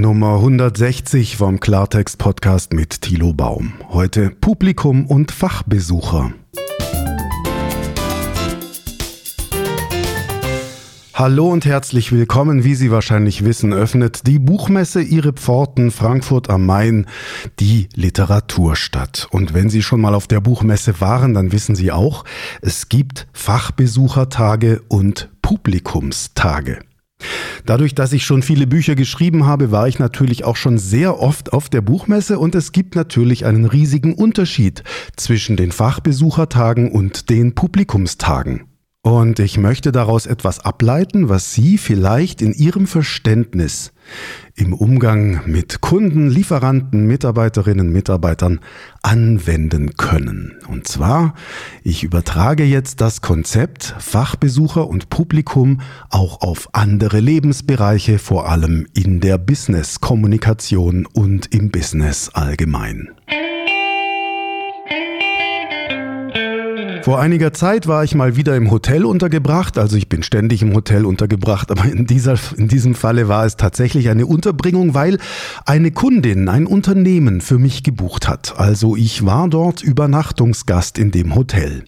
Nummer 160 vom Klartext Podcast mit Thilo Baum. Heute Publikum und Fachbesucher. Hallo und herzlich willkommen. Wie Sie wahrscheinlich wissen, öffnet die Buchmesse ihre Pforten Frankfurt am Main, die Literaturstadt. Und wenn Sie schon mal auf der Buchmesse waren, dann wissen Sie auch, es gibt Fachbesuchertage und Publikumstage. Dadurch, dass ich schon viele Bücher geschrieben habe, war ich natürlich auch schon sehr oft auf der Buchmesse und es gibt natürlich einen riesigen Unterschied zwischen den Fachbesuchertagen und den Publikumstagen. Und ich möchte daraus etwas ableiten, was Sie vielleicht in Ihrem Verständnis im Umgang mit Kunden, Lieferanten, Mitarbeiterinnen, Mitarbeitern anwenden können. Und zwar, ich übertrage jetzt das Konzept Fachbesucher und Publikum auch auf andere Lebensbereiche, vor allem in der Business-Kommunikation und im Business allgemein. Vor einiger Zeit war ich mal wieder im Hotel untergebracht, also ich bin ständig im Hotel untergebracht, aber in, dieser, in diesem Falle war es tatsächlich eine Unterbringung, weil eine Kundin ein Unternehmen für mich gebucht hat. Also ich war dort Übernachtungsgast in dem Hotel.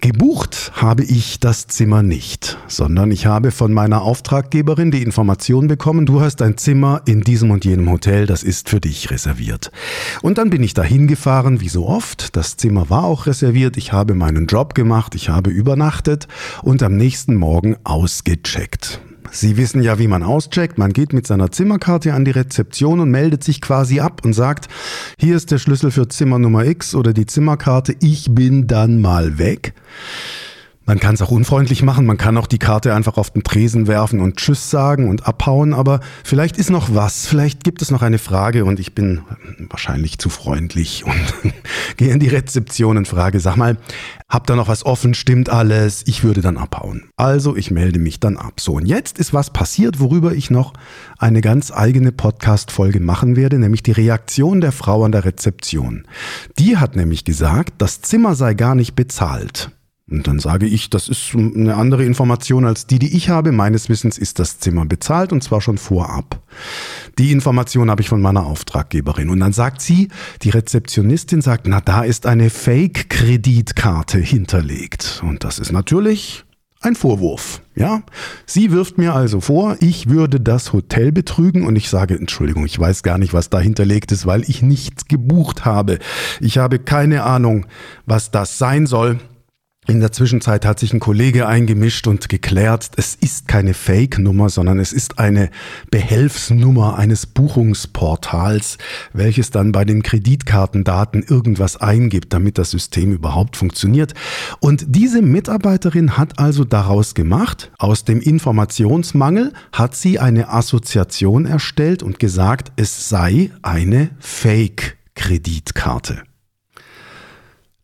Gebucht habe ich das Zimmer nicht, sondern ich habe von meiner Auftraggeberin die Information bekommen, du hast ein Zimmer in diesem und jenem Hotel, das ist für dich reserviert. Und dann bin ich dahin gefahren, wie so oft. Das Zimmer war auch reserviert, ich habe meinen Job gemacht, ich habe übernachtet und am nächsten Morgen ausgecheckt. Sie wissen ja, wie man auscheckt. Man geht mit seiner Zimmerkarte an die Rezeption und meldet sich quasi ab und sagt, hier ist der Schlüssel für Zimmer Nummer X oder die Zimmerkarte, ich bin dann mal weg. Man kann es auch unfreundlich machen, man kann auch die Karte einfach auf den Tresen werfen und Tschüss sagen und abhauen, aber vielleicht ist noch was, vielleicht gibt es noch eine Frage und ich bin wahrscheinlich zu freundlich und gehe in die Rezeption und frage, sag mal, habt ihr noch was offen, stimmt alles? Ich würde dann abhauen. Also ich melde mich dann ab. So, und jetzt ist was passiert, worüber ich noch eine ganz eigene Podcast-Folge machen werde, nämlich die Reaktion der Frau an der Rezeption. Die hat nämlich gesagt, das Zimmer sei gar nicht bezahlt. Und dann sage ich, das ist eine andere Information als die, die ich habe. Meines Wissens ist das Zimmer bezahlt und zwar schon vorab. Die Information habe ich von meiner Auftraggeberin. Und dann sagt sie, die Rezeptionistin sagt, na, da ist eine Fake-Kreditkarte hinterlegt. Und das ist natürlich ein Vorwurf. Ja, sie wirft mir also vor, ich würde das Hotel betrügen und ich sage, Entschuldigung, ich weiß gar nicht, was da hinterlegt ist, weil ich nichts gebucht habe. Ich habe keine Ahnung, was das sein soll. In der Zwischenzeit hat sich ein Kollege eingemischt und geklärt, es ist keine Fake-Nummer, sondern es ist eine Behelfsnummer eines Buchungsportals, welches dann bei den Kreditkartendaten irgendwas eingibt, damit das System überhaupt funktioniert. Und diese Mitarbeiterin hat also daraus gemacht, aus dem Informationsmangel hat sie eine Assoziation erstellt und gesagt, es sei eine Fake-Kreditkarte.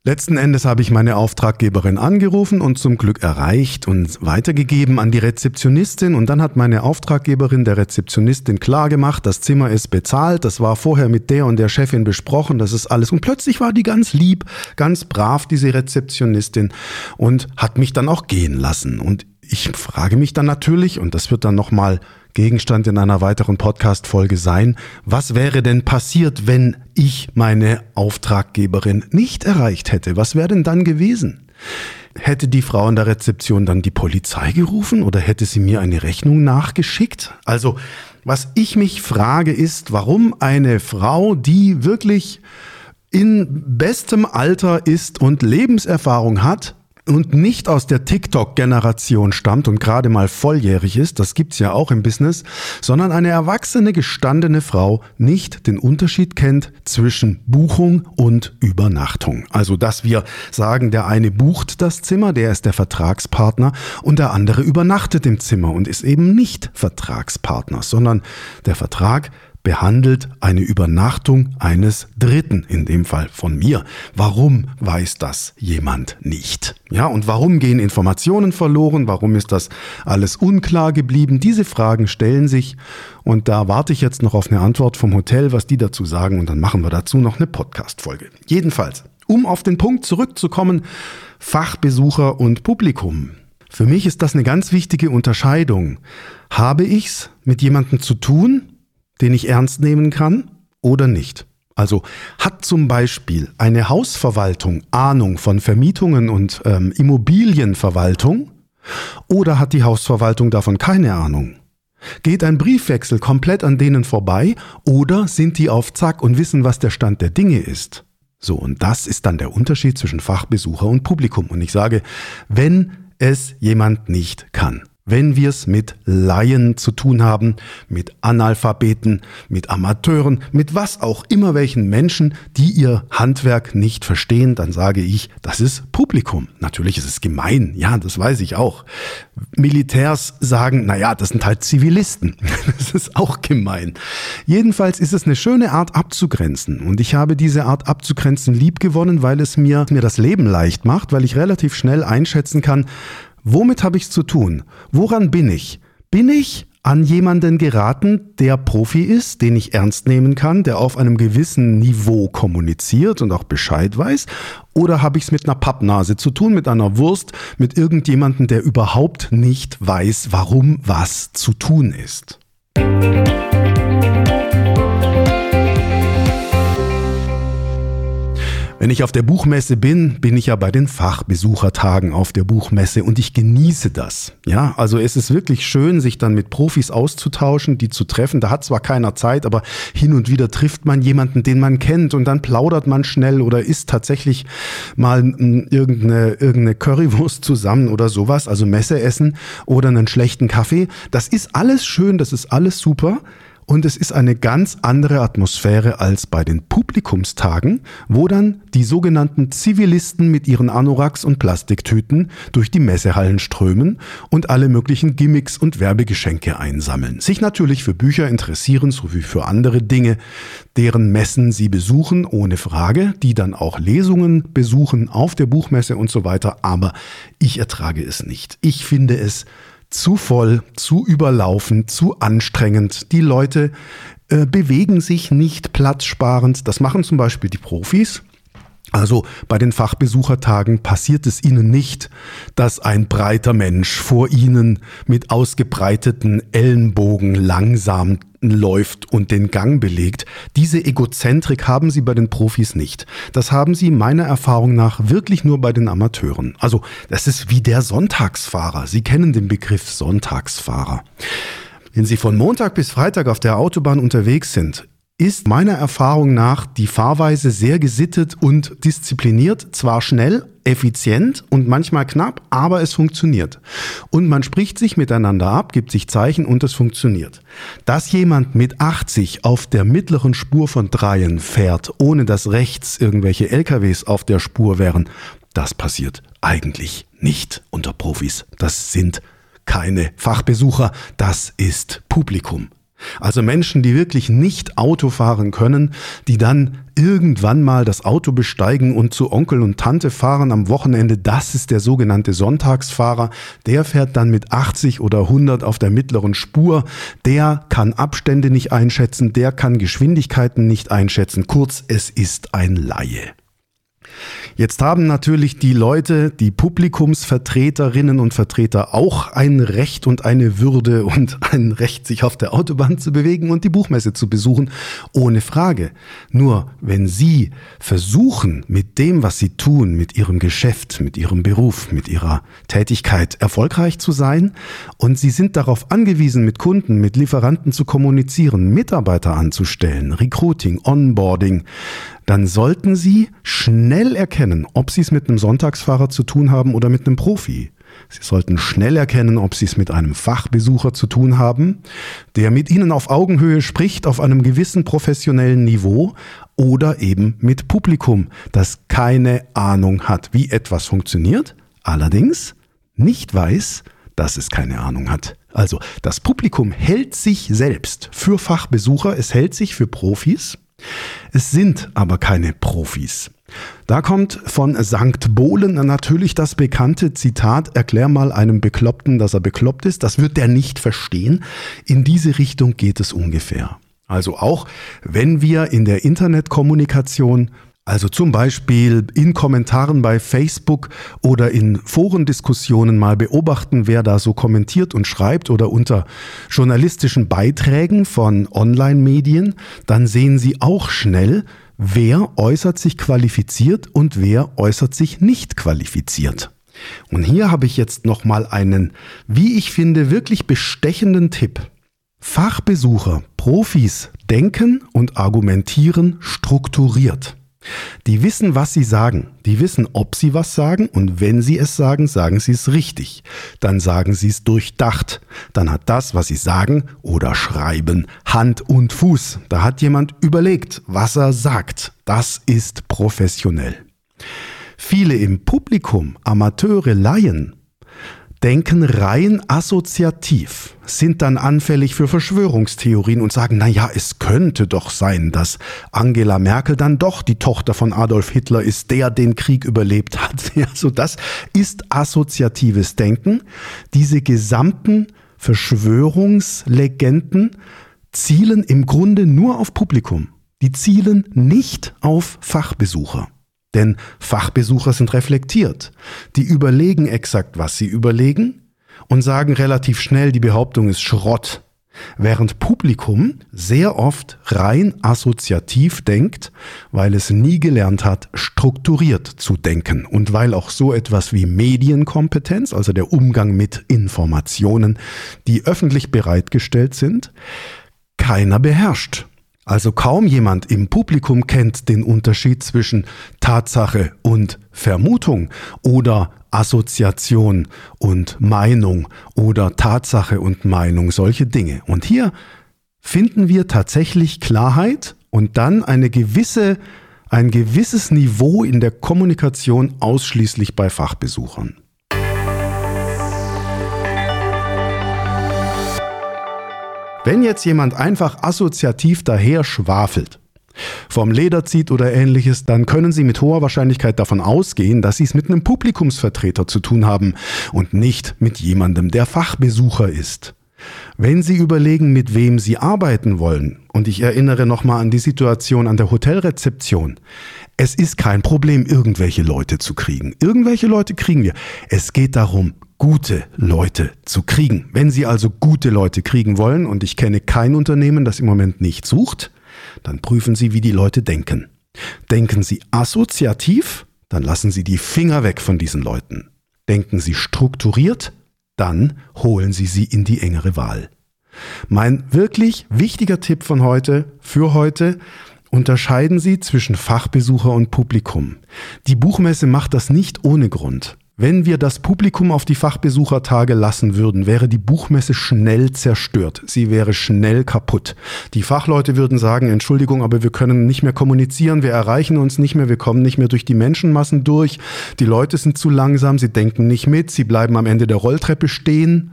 Letzten Endes habe ich meine Auftraggeberin angerufen und zum Glück erreicht und weitergegeben an die Rezeptionistin. Und dann hat meine Auftraggeberin der Rezeptionistin klargemacht, das Zimmer ist bezahlt, das war vorher mit der und der Chefin besprochen, das ist alles. Und plötzlich war die ganz lieb, ganz brav diese Rezeptionistin und hat mich dann auch gehen lassen. Und ich frage mich dann natürlich, und das wird dann nochmal Gegenstand in einer weiteren Podcast-Folge sein, was wäre denn passiert, wenn ich meine Auftraggeberin nicht erreicht hätte? Was wäre denn dann gewesen? Hätte die Frau in der Rezeption dann die Polizei gerufen oder hätte sie mir eine Rechnung nachgeschickt? Also, was ich mich frage ist, warum eine Frau, die wirklich in bestem Alter ist und Lebenserfahrung hat, und nicht aus der TikTok-Generation stammt und gerade mal volljährig ist, das gibt's ja auch im Business, sondern eine erwachsene, gestandene Frau nicht den Unterschied kennt zwischen Buchung und Übernachtung. Also, dass wir sagen, der eine bucht das Zimmer, der ist der Vertragspartner und der andere übernachtet im Zimmer und ist eben nicht Vertragspartner, sondern der Vertrag behandelt eine Übernachtung eines Dritten, in dem Fall von mir. Warum weiß das jemand nicht? Ja, und warum gehen Informationen verloren? Warum ist das alles unklar geblieben? Diese Fragen stellen sich und da warte ich jetzt noch auf eine Antwort vom Hotel, was die dazu sagen und dann machen wir dazu noch eine Podcast-Folge. Jedenfalls, um auf den Punkt zurückzukommen, Fachbesucher und Publikum. Für mich ist das eine ganz wichtige Unterscheidung. Habe ich's mit jemandem zu tun, den ich ernst nehmen kann oder nicht? Also hat zum Beispiel eine Hausverwaltung Ahnung von Vermietungen und ähm, Immobilienverwaltung oder hat die Hausverwaltung davon keine Ahnung? Geht ein Briefwechsel komplett an denen vorbei oder sind die auf Zack und wissen, was der Stand der Dinge ist? So, und das ist dann der Unterschied zwischen Fachbesucher und Publikum. Und ich sage, wenn es jemand nicht kann, wenn wir es mit Laien zu tun haben, mit Analphabeten, mit Amateuren, mit was auch immer welchen Menschen, die ihr Handwerk nicht verstehen, dann sage ich, das ist Publikum. Natürlich ist es gemein, ja, das weiß ich auch. Militärs sagen, naja, das sind halt Zivilisten. Das ist auch gemein. Jedenfalls ist es eine schöne Art abzugrenzen. Und ich habe diese Art abzugrenzen lieb gewonnen, weil es mir, mir das Leben leicht macht, weil ich relativ schnell einschätzen kann, Womit habe ich es zu tun? Woran bin ich? Bin ich an jemanden geraten, der Profi ist, den ich ernst nehmen kann, der auf einem gewissen Niveau kommuniziert und auch Bescheid weiß? Oder habe ich es mit einer Pappnase zu tun, mit einer Wurst, mit irgendjemandem, der überhaupt nicht weiß, warum was zu tun ist? Wenn ich auf der Buchmesse bin, bin ich ja bei den Fachbesuchertagen auf der Buchmesse und ich genieße das. Ja, also es ist wirklich schön, sich dann mit Profis auszutauschen, die zu treffen. Da hat zwar keiner Zeit, aber hin und wieder trifft man jemanden, den man kennt und dann plaudert man schnell oder isst tatsächlich mal irgendeine, irgendeine Currywurst zusammen oder sowas, also Messeessen oder einen schlechten Kaffee. Das ist alles schön, das ist alles super. Und es ist eine ganz andere Atmosphäre als bei den Publikumstagen, wo dann die sogenannten Zivilisten mit ihren Anoraks und Plastiktüten durch die Messehallen strömen und alle möglichen Gimmicks und Werbegeschenke einsammeln. Sich natürlich für Bücher interessieren sowie für andere Dinge, deren Messen sie besuchen, ohne Frage, die dann auch Lesungen besuchen auf der Buchmesse und so weiter. Aber ich ertrage es nicht. Ich finde es zu voll, zu überlaufen, zu anstrengend. Die Leute äh, bewegen sich nicht platzsparend. Das machen zum Beispiel die Profis. Also bei den Fachbesuchertagen passiert es ihnen nicht, dass ein breiter Mensch vor ihnen mit ausgebreiteten Ellenbogen langsam läuft und den Gang belegt. Diese Egozentrik haben sie bei den Profis nicht. Das haben sie meiner Erfahrung nach wirklich nur bei den Amateuren. Also das ist wie der Sonntagsfahrer. Sie kennen den Begriff Sonntagsfahrer. Wenn Sie von Montag bis Freitag auf der Autobahn unterwegs sind, ist meiner Erfahrung nach die Fahrweise sehr gesittet und diszipliniert, zwar schnell, effizient und manchmal knapp, aber es funktioniert. Und man spricht sich miteinander ab, gibt sich Zeichen und es funktioniert. Dass jemand mit 80 auf der mittleren Spur von Dreien fährt, ohne dass rechts irgendwelche LKWs auf der Spur wären, das passiert eigentlich nicht unter Profis. Das sind keine Fachbesucher, das ist Publikum. Also Menschen, die wirklich nicht Auto fahren können, die dann irgendwann mal das Auto besteigen und zu Onkel und Tante fahren am Wochenende, das ist der sogenannte Sonntagsfahrer. Der fährt dann mit 80 oder 100 auf der mittleren Spur. Der kann Abstände nicht einschätzen, der kann Geschwindigkeiten nicht einschätzen. Kurz, es ist ein Laie. Jetzt haben natürlich die Leute, die Publikumsvertreterinnen und Vertreter auch ein Recht und eine Würde und ein Recht, sich auf der Autobahn zu bewegen und die Buchmesse zu besuchen, ohne Frage. Nur wenn sie versuchen, mit dem, was sie tun, mit ihrem Geschäft, mit ihrem Beruf, mit ihrer Tätigkeit erfolgreich zu sein und sie sind darauf angewiesen, mit Kunden, mit Lieferanten zu kommunizieren, Mitarbeiter anzustellen, Recruiting, Onboarding, dann sollten Sie schnell erkennen, ob Sie es mit einem Sonntagsfahrer zu tun haben oder mit einem Profi. Sie sollten schnell erkennen, ob Sie es mit einem Fachbesucher zu tun haben, der mit Ihnen auf Augenhöhe spricht, auf einem gewissen professionellen Niveau, oder eben mit Publikum, das keine Ahnung hat, wie etwas funktioniert, allerdings nicht weiß, dass es keine Ahnung hat. Also das Publikum hält sich selbst für Fachbesucher, es hält sich für Profis, es sind aber keine Profis. Da kommt von St. Bohlen natürlich das bekannte Zitat, erklär mal einem Bekloppten, dass er bekloppt ist. Das wird der nicht verstehen. In diese Richtung geht es ungefähr. Also auch wenn wir in der Internetkommunikation Also zum Beispiel in Kommentaren bei Facebook oder in Forendiskussionen mal beobachten, wer da so kommentiert und schreibt oder unter journalistischen Beiträgen von Online-Medien, dann sehen Sie auch schnell, wer äußert sich qualifiziert und wer äußert sich nicht qualifiziert. Und hier habe ich jetzt nochmal einen, wie ich finde, wirklich bestechenden Tipp. Fachbesucher, Profis denken und argumentieren strukturiert. Die wissen, was sie sagen. Die wissen, ob sie was sagen und wenn sie es sagen, sagen sie es richtig. Dann sagen sie es durchdacht. Dann hat das, was sie sagen oder schreiben, Hand und Fuß. Da hat jemand überlegt, was er sagt. Das ist professionell. Viele im Publikum, Amateure, Laien, denken rein assoziativ, sind dann anfällig für Verschwörungstheorien und sagen, na ja, es könnte doch sein, dass Angela Merkel dann doch die Tochter von Adolf Hitler ist, der den Krieg überlebt hat. Also das ist assoziatives Denken. Diese gesamten Verschwörungslegenden zielen im Grunde nur auf Publikum. Die zielen nicht auf Fachbesucher. Denn Fachbesucher sind reflektiert. Die überlegen exakt, was sie überlegen und sagen relativ schnell, die Behauptung ist Schrott. Während Publikum sehr oft rein assoziativ denkt, weil es nie gelernt hat, strukturiert zu denken und weil auch so etwas wie Medienkompetenz, also der Umgang mit Informationen, die öffentlich bereitgestellt sind, keiner beherrscht. Also kaum jemand im Publikum kennt den Unterschied zwischen Tatsache und Vermutung oder Assoziation und Meinung oder Tatsache und Meinung, solche Dinge. Und hier finden wir tatsächlich Klarheit und dann eine gewisse, ein gewisses Niveau in der Kommunikation ausschließlich bei Fachbesuchern. Wenn jetzt jemand einfach assoziativ daher schwafelt, vom Leder zieht oder ähnliches, dann können Sie mit hoher Wahrscheinlichkeit davon ausgehen, dass Sie es mit einem Publikumsvertreter zu tun haben und nicht mit jemandem, der Fachbesucher ist. Wenn Sie überlegen, mit wem Sie arbeiten wollen, und ich erinnere nochmal an die Situation an der Hotelrezeption, es ist kein Problem, irgendwelche Leute zu kriegen. Irgendwelche Leute kriegen wir. Es geht darum, gute Leute zu kriegen. Wenn Sie also gute Leute kriegen wollen, und ich kenne kein Unternehmen, das im Moment nicht sucht, dann prüfen Sie, wie die Leute denken. Denken Sie assoziativ, dann lassen Sie die Finger weg von diesen Leuten. Denken Sie strukturiert, dann holen Sie sie in die engere Wahl. Mein wirklich wichtiger Tipp von heute, für heute, unterscheiden Sie zwischen Fachbesucher und Publikum. Die Buchmesse macht das nicht ohne Grund. Wenn wir das Publikum auf die Fachbesuchertage lassen würden, wäre die Buchmesse schnell zerstört. Sie wäre schnell kaputt. Die Fachleute würden sagen, Entschuldigung, aber wir können nicht mehr kommunizieren, wir erreichen uns nicht mehr, wir kommen nicht mehr durch die Menschenmassen durch, die Leute sind zu langsam, sie denken nicht mit, sie bleiben am Ende der Rolltreppe stehen.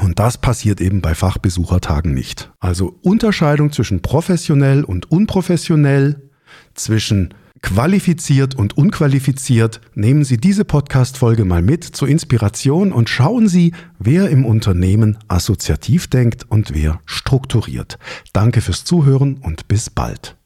Und das passiert eben bei Fachbesuchertagen nicht. Also Unterscheidung zwischen professionell und unprofessionell, zwischen qualifiziert und unqualifiziert, nehmen Sie diese Podcast-Folge mal mit zur Inspiration und schauen Sie, wer im Unternehmen assoziativ denkt und wer strukturiert. Danke fürs Zuhören und bis bald.